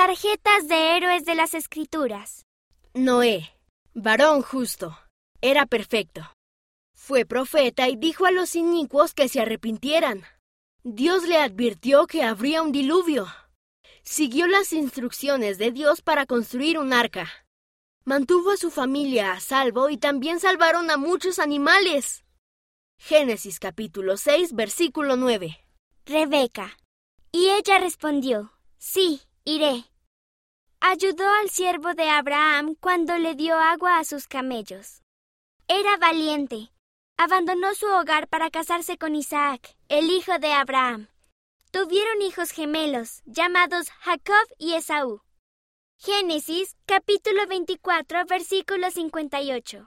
Tarjetas de héroes de las Escrituras. Noé, varón justo, era perfecto. Fue profeta y dijo a los inicuos que se arrepintieran. Dios le advirtió que habría un diluvio. Siguió las instrucciones de Dios para construir un arca. Mantuvo a su familia a salvo y también salvaron a muchos animales. Génesis capítulo 6 versículo 9. Rebeca. Y ella respondió, Sí, iré. Ayudó al siervo de Abraham cuando le dio agua a sus camellos. Era valiente. Abandonó su hogar para casarse con Isaac, el hijo de Abraham. Tuvieron hijos gemelos, llamados Jacob y Esaú. Génesis capítulo 24 versículo 58.